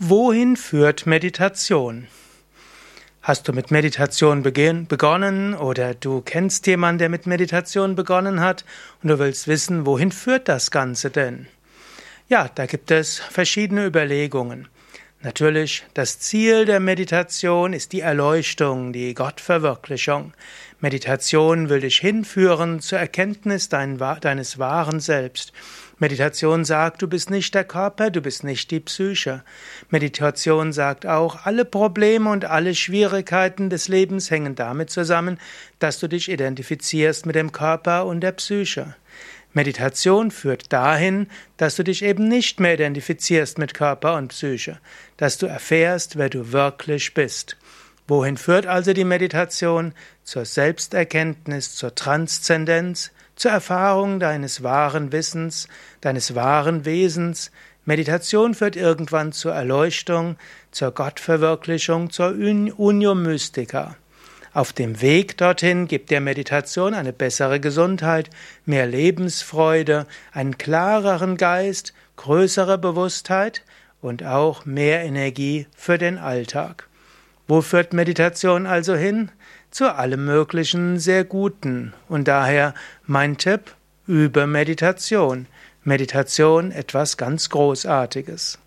Wohin führt Meditation? Hast du mit Meditation begonnen oder du kennst jemanden, der mit Meditation begonnen hat und du willst wissen, wohin führt das Ganze denn? Ja, da gibt es verschiedene Überlegungen. Natürlich, das Ziel der Meditation ist die Erleuchtung, die Gottverwirklichung. Meditation will dich hinführen zur Erkenntnis deines wahren Selbst. Meditation sagt, du bist nicht der Körper, du bist nicht die Psyche. Meditation sagt auch, alle Probleme und alle Schwierigkeiten des Lebens hängen damit zusammen, dass du dich identifizierst mit dem Körper und der Psyche. Meditation führt dahin, dass du dich eben nicht mehr identifizierst mit Körper und Psyche, dass du erfährst, wer du wirklich bist. Wohin führt also die Meditation? Zur Selbsterkenntnis, zur Transzendenz, zur Erfahrung deines wahren Wissens, deines wahren Wesens. Meditation führt irgendwann zur Erleuchtung, zur Gottverwirklichung, zur Unio Mystica. Auf dem Weg dorthin gibt dir Meditation eine bessere Gesundheit, mehr Lebensfreude, einen klareren Geist, größere Bewusstheit und auch mehr Energie für den Alltag. Wo führt Meditation also hin? Zu allem Möglichen sehr Guten. Und daher mein Tipp, übe Meditation. Meditation etwas ganz Großartiges.